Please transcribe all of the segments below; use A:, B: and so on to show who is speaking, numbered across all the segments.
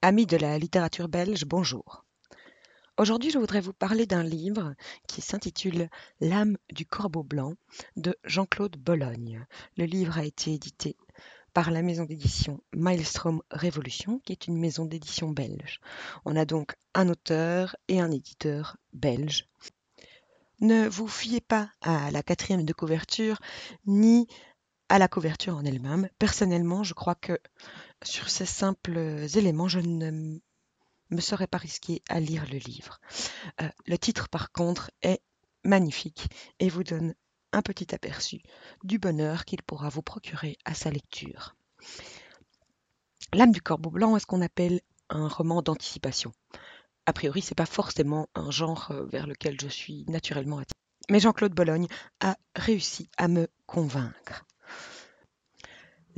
A: Amis de la littérature belge, bonjour. Aujourd'hui, je voudrais vous parler d'un livre qui s'intitule L'âme du corbeau blanc de Jean-Claude Bologne. Le livre a été édité par la maison d'édition Maelstrom Révolution, qui est une maison d'édition belge. On a donc un auteur et un éditeur belge. Ne vous fiez pas à la quatrième de couverture ni à la couverture en elle-même. Personnellement, je crois que sur ces simples éléments, je ne me serais pas risqué à lire le livre. Euh, le titre, par contre, est magnifique et vous donne un petit aperçu du bonheur qu'il pourra vous procurer à sa lecture. L'âme du corbeau blanc est ce qu'on appelle un roman d'anticipation. A priori, c'est pas forcément un genre euh, vers lequel je suis naturellement attirée. Mais Jean-Claude Bologne a réussi à me convaincre.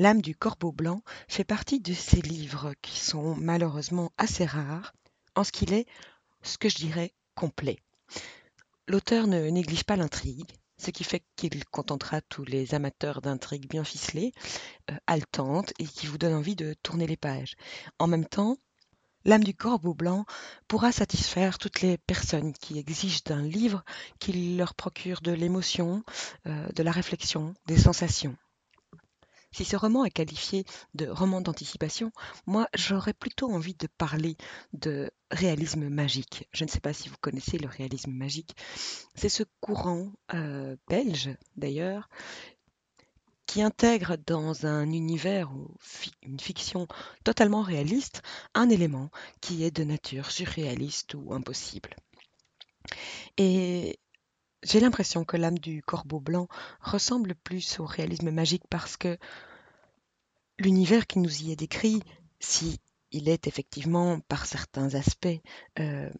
A: L'âme du corbeau blanc fait partie de ces livres qui sont malheureusement assez rares, en ce qu'il est, ce que je dirais, complet. L'auteur ne néglige pas l'intrigue, ce qui fait qu'il contentera tous les amateurs d'intrigues bien ficelées, euh, haletantes et qui vous donnent envie de tourner les pages. En même temps, L'âme du corbeau blanc pourra satisfaire toutes les personnes qui exigent d'un livre qu'il leur procure de l'émotion, euh, de la réflexion, des sensations. Si ce roman est qualifié de roman d'anticipation, moi j'aurais plutôt envie de parler de réalisme magique. Je ne sais pas si vous connaissez le réalisme magique. C'est ce courant euh, belge d'ailleurs qui intègre dans un univers ou une fiction totalement réaliste un élément qui est de nature surréaliste ou impossible. Et j'ai l'impression que l'âme du corbeau blanc ressemble plus au réalisme magique parce que l'univers qui nous y est décrit, si il est effectivement par certains aspects euh,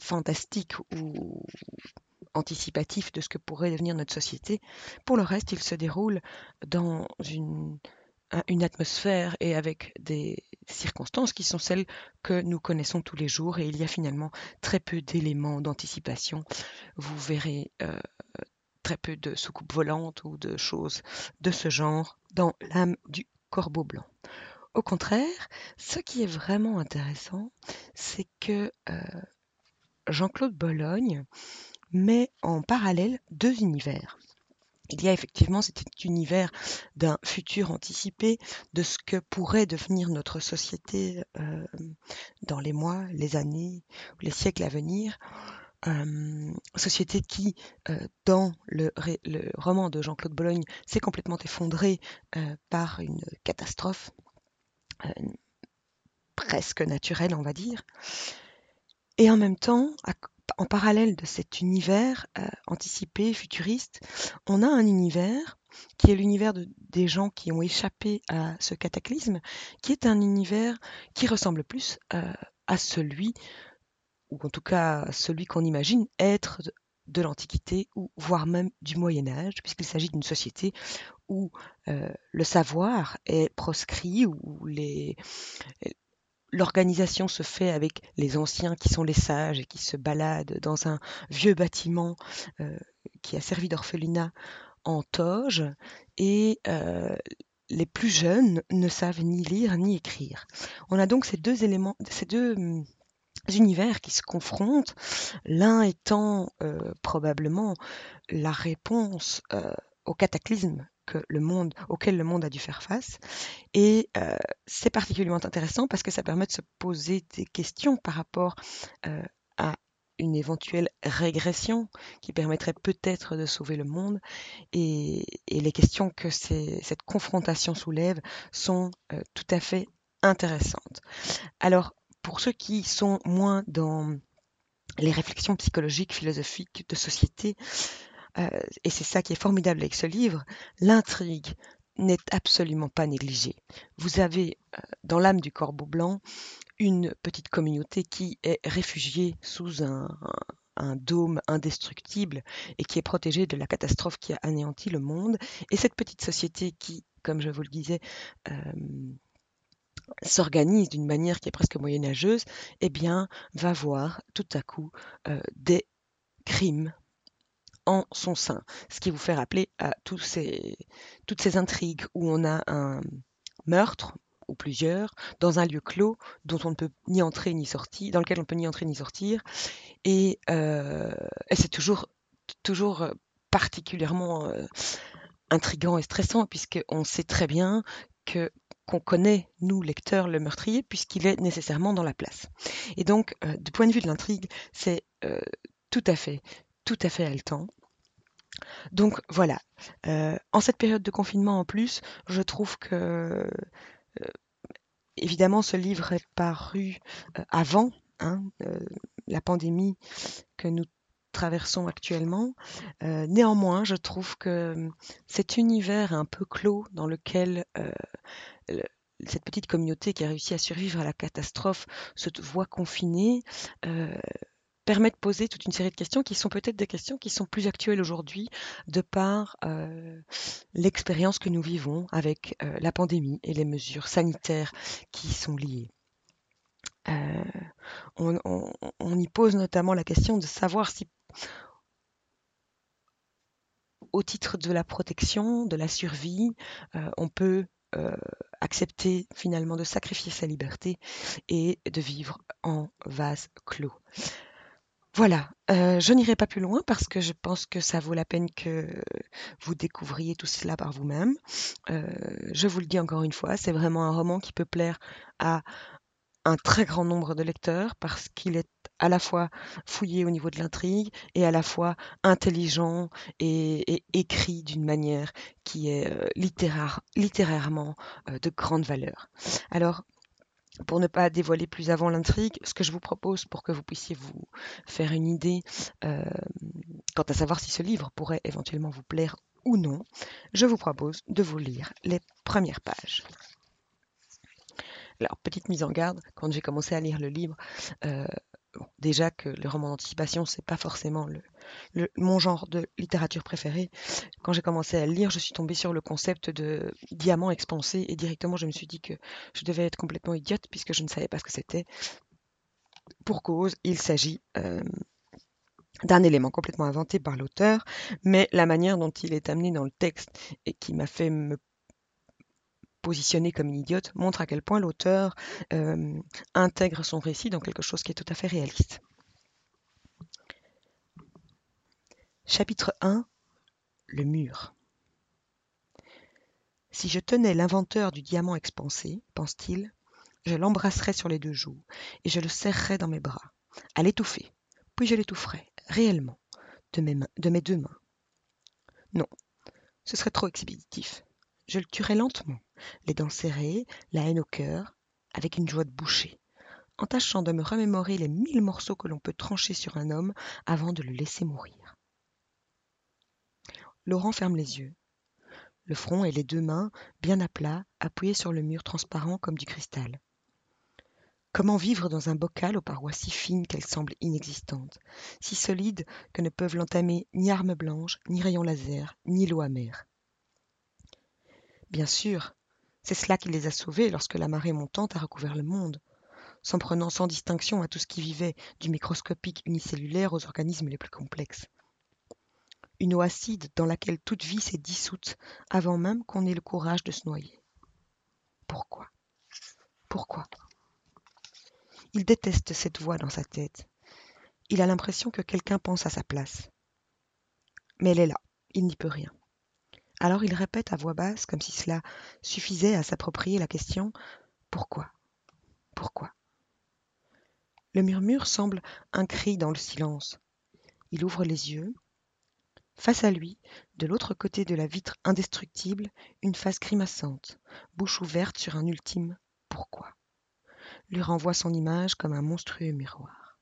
A: fantastique ou anticipatif de ce que pourrait devenir notre société, pour le reste, il se déroule dans une, une atmosphère et avec des circonstances qui sont celles que nous connaissons tous les jours et il y a finalement très peu d'éléments d'anticipation. Vous verrez euh, très peu de soucoupes volantes ou de choses de ce genre dans l'âme du corbeau blanc. Au contraire, ce qui est vraiment intéressant, c'est que euh, Jean-Claude Bologne met en parallèle deux univers. Il y a effectivement cet univers d'un futur anticipé de ce que pourrait devenir notre société euh, dans les mois, les années les siècles à venir. Euh, société qui, euh, dans le, roman de Jean-Claude Bologne, s'est complètement effondrée par une catastrophe presque naturelle, on va dire. Et en même temps, en parallèle de cet univers euh, anticipé, futuriste, on a un univers qui est l'univers des gens qui ont échappé à ce cataclysme, qui est un univers qui ressemble plus euh, à celui, ou en tout cas celui qu'on imagine être de, l'Antiquité, ou voire même du Moyen Âge, puisqu'il s'agit d'une société où euh, le savoir est proscrit, où les, L'organisation se fait avec les anciens qui sont les sages et qui se baladent dans un vieux bâtiment euh, qui a servi d'orphelinat en toge et euh, les plus jeunes ne savent ni lire ni écrire. On a donc ces deux éléments, ces deux hum, univers qui se confrontent, l'un étant euh, probablement la réponse au cataclysme que le monde, auquel le monde a dû faire face. Et euh, c'est particulièrement intéressant parce que ça permet de se poser des questions par rapport euh, à une éventuelle régression qui permettrait peut-être de sauver le monde. Et, les questions que cette confrontation soulève sont euh, tout à fait intéressantes. Alors, pour ceux qui sont moins dans les réflexions psychologiques, philosophiques, de société, euh, et c'est ça qui est formidable avec ce livre, l'intrigue n'est absolument pas négligée. Vous avez euh, dans l'âme du corbeau blanc une petite communauté qui est réfugiée sous un, dôme indestructible et qui est protégée de la catastrophe qui a anéanti le monde. Et cette petite société qui, comme je vous le disais, euh, s'organise d'une manière qui est presque moyenâgeuse, eh bien, va voir tout à coup des crimes en son sein. Ce qui vous fait rappeler à tous ces, toutes ces intrigues où on a un meurtre ou plusieurs, dans un lieu clos dont on ne peut ni entrer ni sortir, dans lequel on ne peut ni entrer ni sortir. Et, euh, c'est toujours, toujours particulièrement euh, intriguant et stressant, puisqu'on sait très bien que qu'on connaît, nous, lecteurs, le meurtrier, puisqu'il est nécessairement dans la place. Et donc, euh, du point de vue de l'intrigue, c'est euh, tout à fait, tout à fait haletant. Donc voilà, euh, en cette période de confinement en plus, je trouve que euh, évidemment ce livre est paru euh, avant hein, la pandémie que nous traversons actuellement. Néanmoins, je trouve que cet univers un peu clos dans lequel le- cette petite communauté qui a réussi à survivre à la catastrophe se voit confinée permet de poser toute une série de questions qui sont peut-être des questions qui sont plus actuelles aujourd'hui de par euh, l'expérience que nous vivons avec euh, la pandémie et les mesures sanitaires qui y sont liées. Euh, on, y pose notamment la question de savoir si, au titre de la protection, de la survie, on peut accepter finalement de sacrifier sa liberté et de vivre en vase clos. Voilà, euh, je n'irai pas plus loin parce que je pense que ça vaut la peine que vous découvriez tout cela par vous-même. Euh, je vous le dis encore une fois, c'est vraiment un roman qui peut plaire à un très grand nombre de lecteurs parce qu'il est à la fois fouillé au niveau de l'intrigue et à la fois intelligent et, écrit d'une manière qui est euh, littéraire, littérairement de grande valeur. Alors, pour ne pas dévoiler plus avant l'intrigue, ce que je vous propose pour que vous puissiez vous faire une idée euh, quant à savoir si ce livre pourrait éventuellement vous plaire ou non, je vous propose de vous lire les premières pages. Alors, petite mise en garde, quand j'ai commencé à lire le livre, euh, déjà que le roman d'anticipation, c'est pas forcément mon genre de littérature préférée. Quand j'ai commencé à le lire, je suis tombée sur le concept de diamant expansé et directement je me suis dit que je devais être complètement idiote puisque je ne savais pas ce que c'était. Pour cause, il s'agit euh, d'un élément complètement inventé par l'auteur, mais la manière dont il est amené dans le texte et qui m'a fait me positionner comme une idiote montre à quel point l'auteur euh, intègre son récit dans quelque chose qui est tout à fait réaliste. Chapitre 1 Le mur. Si je tenais l'inventeur du diamant expansé, pense-t-il, je l'embrasserais sur les deux joues et je le serrerais dans mes bras, à l'étouffer, puis je l'étoufferais, réellement, de mes, de mes deux mains. Non, ce serait trop expéditif. Je le tuerais lentement, les dents serrées, la haine au cœur, avec une joie de boucher, en tâchant de me remémorer les mille morceaux que l'on peut trancher sur un homme avant de le laisser mourir. Laurent ferme les yeux, le front et les deux mains bien à plat, appuyés sur le mur transparent comme du cristal. Comment vivre dans un bocal aux parois si fines qu'elles semblent inexistantes, si solides que ne peuvent l'entamer ni armes blanches, ni rayons laser, ni l'eau amère Bien sûr, c'est cela qui les a sauvés lorsque la marée montante a recouvert le monde, s'en prenant sans distinction à tout ce qui vivait, du microscopique unicellulaire aux organismes les plus complexes. Une eau acide dans laquelle toute vie s'est dissoute avant même qu'on ait le courage de se noyer. Pourquoi? Pourquoi? Il déteste cette voix dans sa tête. Il a l'impression que quelqu'un pense à sa place. Mais elle est là, il n'y peut rien. Alors il répète à voix basse, comme si cela suffisait à s'approprier la question Pourquoi? Pourquoi Le murmure semble un cri dans le silence. Il ouvre les yeux. Face à lui, de l'autre côté de la vitre indestructible, une face grimaçante, bouche ouverte sur un ultime Pourquoi? lui renvoie son image comme un monstrueux miroir.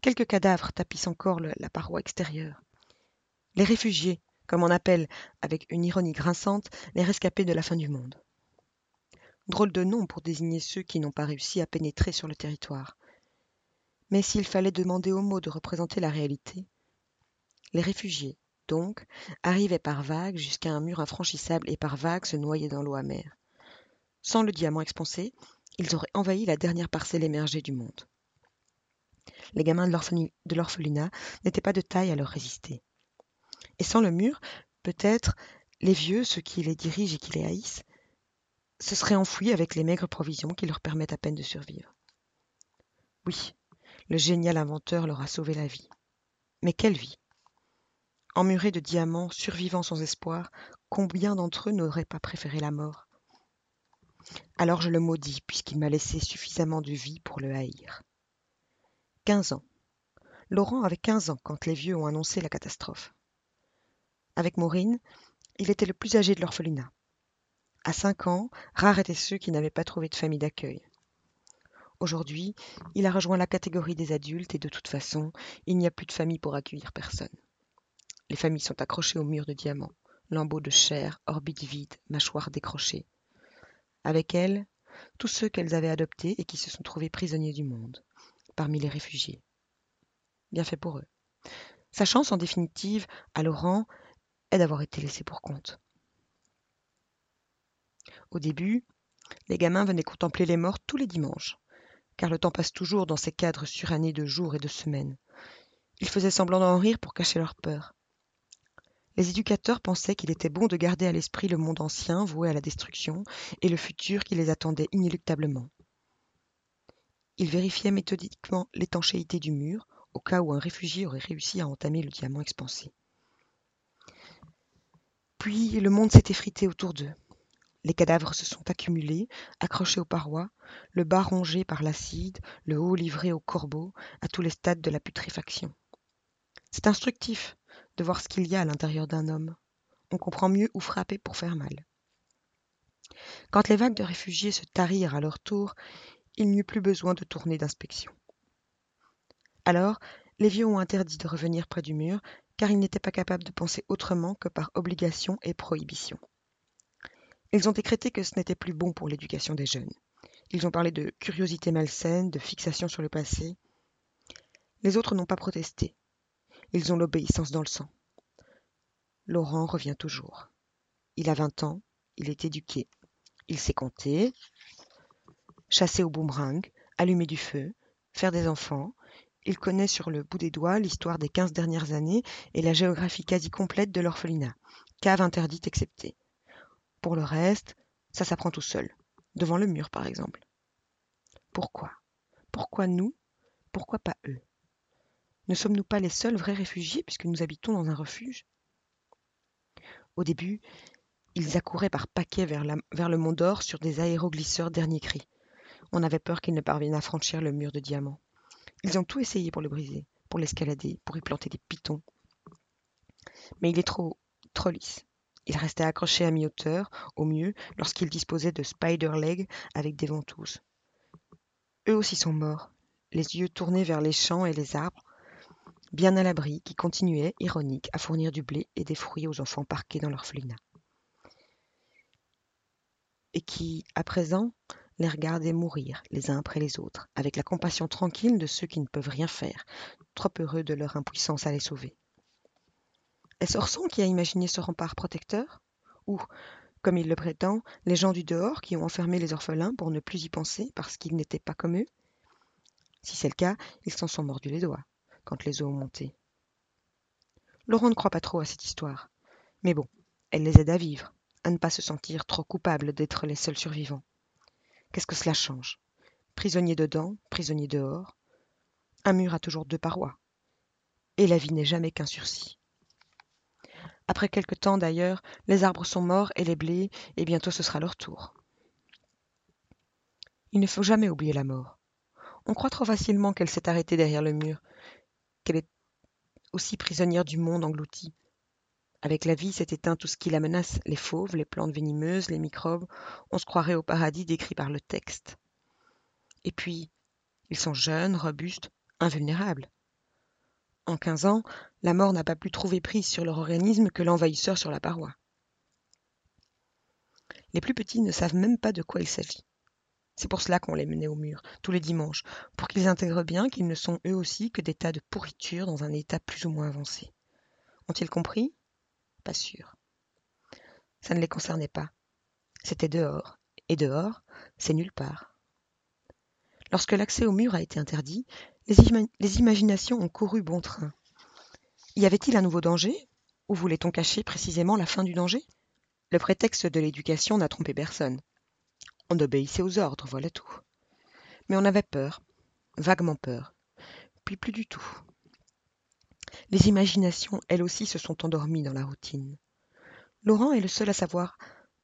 A: Quelques cadavres tapissent encore la paroi extérieure. Les réfugiés, comme on appelle, avec une ironie grinçante, les rescapés de la fin du monde. Drôle de nom pour désigner ceux qui n'ont pas réussi à pénétrer sur le territoire. Mais s'il fallait demander aux mots de représenter la réalité, les réfugiés, donc, arrivaient par vagues jusqu'à un mur infranchissable et par vagues se noyaient dans l'eau amère. Sans le diamant expansé, ils auraient envahi la dernière parcelle émergée du monde. Les gamins de l'orphelinat n'étaient pas de taille à leur résister. Et sans le mur, peut-être, les vieux, ceux qui les dirigent et qui les haïssent, se seraient enfouis avec les maigres provisions qui leur permettent à peine de survivre. Oui, le génial inventeur leur a sauvé la vie. Mais quelle vie? Emmurés de diamants, survivants sans espoir, combien d'entre eux n'auraient pas préféré la mort? Alors je le maudis, puisqu'il m'a laissé suffisamment de vie pour le haïr. Quinze ans. Laurent avait quinze ans quand les vieux ont annoncé la catastrophe. Avec Maureen, il était le plus âgé de l'orphelinat. À cinq ans, rares étaient ceux qui n'avaient pas trouvé de famille d'accueil. Aujourd'hui, il a rejoint la catégorie des adultes et de toute façon, il n'y a plus de famille pour accueillir personne. Les familles sont accrochées au mur de diamants, lambeaux de chair, orbites vides, mâchoires décrochées. Avec elles, tous ceux qu'elles avaient adoptés et qui se sont trouvés prisonniers du monde, parmi les réfugiés. Bien fait pour eux. Sa chance, en définitive, à Laurent, est d'avoir été laissé pour compte. Au début, les gamins venaient contempler les morts tous les dimanches, car le temps passe toujours dans ces cadres surannés de jours et de semaines. Ils faisaient semblant d'en rire pour cacher leur peur. Les éducateurs pensaient qu'il était bon de garder à l'esprit le monde ancien voué à la destruction et le futur qui les attendait inéluctablement. Ils vérifiaient méthodiquement l'étanchéité du mur au cas où un réfugié aurait réussi à entamer le diamant expansé. Puis le monde s'est effrité autour d'eux. Les cadavres se sont accumulés, accrochés aux parois, le bas rongé par l'acide, le haut livré aux corbeaux, à tous les stades de la putréfaction. C'est instructif de voir ce qu'il y a à l'intérieur d'un homme. On comprend mieux où frapper pour faire mal. Quand les vagues de réfugiés se tarirent à leur tour, il n'y eut plus besoin de tourner d'inspection. Alors, les vieux ont interdit de revenir près du mur, car ils n'étaient pas capables de penser autrement que par obligation et prohibition. Ils ont décrété que ce n'était plus bon pour l'éducation des jeunes. Ils ont parlé de curiosité malsaine, de fixation sur le passé. Les autres n'ont pas protesté. Ils ont l'obéissance dans le sang. Laurent revient toujours. Il a vingt ans, il est éduqué. Il sait compter, chasser au boomerang, allumer du feu, faire des enfants. Il connaît sur le bout des doigts l'histoire des quinze dernières années et la géographie quasi complète de l'orphelinat, cave interdite exceptée. Pour le reste, ça s'apprend tout seul, devant le mur par exemple. Pourquoi? Pourquoi nous? Pourquoi pas eux? Ne sommes-nous pas les seuls vrais réfugiés puisque nous habitons dans un refuge? Au début, ils accouraient par paquets vers, le Mont d'Or sur des aéroglisseurs dernier cri. On avait peur qu'ils ne parviennent à franchir le mur de diamants. Ils ont tout essayé pour le briser, pour l'escalader, pour y planter des pitons. Mais il est trop, trop lisse. Il restait accroché à mi-hauteur, au mieux, lorsqu'il disposait de spider-legs avec des ventouses. Eux aussi sont morts, les yeux tournés vers les champs et les arbres, bien à l'abri, qui continuaient, ironiques, à fournir du blé et des fruits aux enfants parqués dans l'orphelinat. Et qui, à présent, les regardaient mourir les uns après les autres, avec la compassion tranquille de ceux qui ne peuvent rien faire, trop heureux de leur impuissance à les sauver. Est-ce Orson qui a imaginé ce rempart protecteur? Ou, comme il le prétend, les gens du dehors qui ont enfermé les orphelins pour ne plus y penser parce qu'ils n'étaient pas comme eux? Si c'est le cas, ils s'en sont mordus les doigts quand les eaux ont monté. Laurent ne croit pas trop à cette histoire. Mais bon, elle les aide à vivre, à ne pas se sentir trop coupables d'être les seuls survivants. Qu'est-ce que cela change? Prisonnier dedans, prisonnier dehors. Un mur a toujours deux parois. Et la vie n'est jamais qu'un sursis. Après quelque temps d'ailleurs, les arbres sont morts et les blés, et bientôt ce sera leur tour. Il ne faut jamais oublier la mort. On croit trop facilement qu'elle s'est arrêtée derrière le mur, qu'elle est aussi prisonnière du monde englouti. Avec la vie s'est éteint tout ce qui la menace, les fauves, les plantes venimeuses, les microbes, on se croirait au paradis décrit par le texte. Et puis, ils sont jeunes, robustes, invulnérables. En quinze ans, la mort n'a pas plus trouvé prise sur leur organisme que l'envahisseur sur la paroi. Les plus petits ne savent même pas de quoi il s'agit. C'est pour cela qu'on les menait au mur, tous les dimanches, pour qu'ils intègrent bien qu'ils ne sont eux aussi que des tas de pourriture dans un état plus ou moins avancé. Ont-ils compris? Pas sûr. Ça ne les concernait pas. C'était dehors, et dehors, c'est nulle part. Lorsque l'accès au mur a été interdit, les, imaginations ont couru bon train. Y avait-il un nouveau danger? Ou voulait-on cacher précisément la fin du danger? Le prétexte de l'éducation n'a trompé personne. On obéissait aux ordres, voilà tout. Mais on avait peur, vaguement peur, puis plus du tout. Les imaginations, elles aussi, se sont endormies dans la routine. Laurent est le seul à savoir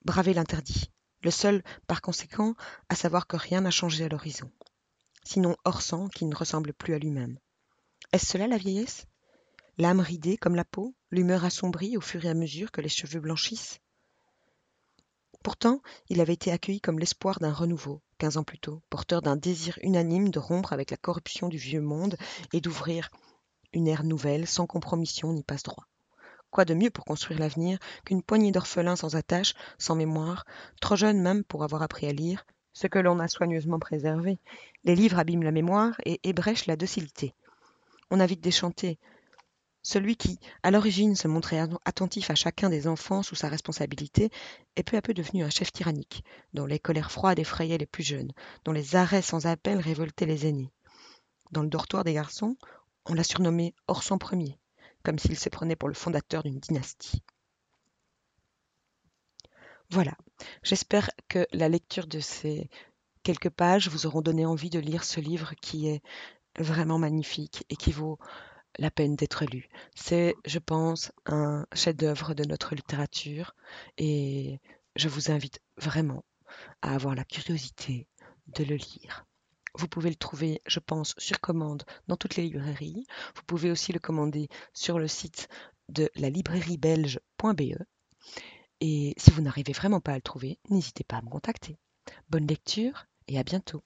A: braver l'interdit, le seul, par conséquent, à savoir que rien n'a changé à l'horizon. Sinon Orsan qui ne ressemble plus à lui-même. Est-ce cela la vieillesse? L'âme ridée comme la peau, l'humeur assombrie au fur et à mesure que les cheveux blanchissent? Pourtant, il avait été accueilli comme l'espoir d'un renouveau, quinze ans plus tôt, porteur d'un désir unanime de rompre avec la corruption du vieux monde et d'ouvrir une ère nouvelle, sans compromission ni passe-droit. Quoi de mieux pour construire l'avenir qu'une poignée d'orphelins sans attache, sans mémoire, trop jeunes même pour avoir appris à lire, ce que l'on a soigneusement préservé. Les livres abîment la mémoire et ébrèchent la docilité. On a vite déchanté, celui qui, à l'origine, se montrait attentif à chacun des enfants sous sa responsabilité est peu à peu devenu un chef tyrannique, dont les colères froides effrayaient les plus jeunes, dont les arrêts sans appel révoltaient les aînés. Dans le dortoir des garçons, on l'a surnommé Orson Ier, comme s'il se prenait pour le fondateur d'une dynastie. Voilà, j'espère que la lecture de ces quelques pages vous auront donné envie de lire ce livre qui est vraiment magnifique et qui vaut la peine d'être lu. C'est, je pense, un chef-d'œuvre de notre littérature et je vous invite vraiment à avoir la curiosité de le lire. Vous pouvez le trouver, je pense, sur commande dans toutes les librairies. Vous pouvez aussi le commander sur le site de la librairie belge.be. Et si vous n'arrivez vraiment pas à le trouver, n'hésitez pas à me contacter. Bonne lecture et à bientôt.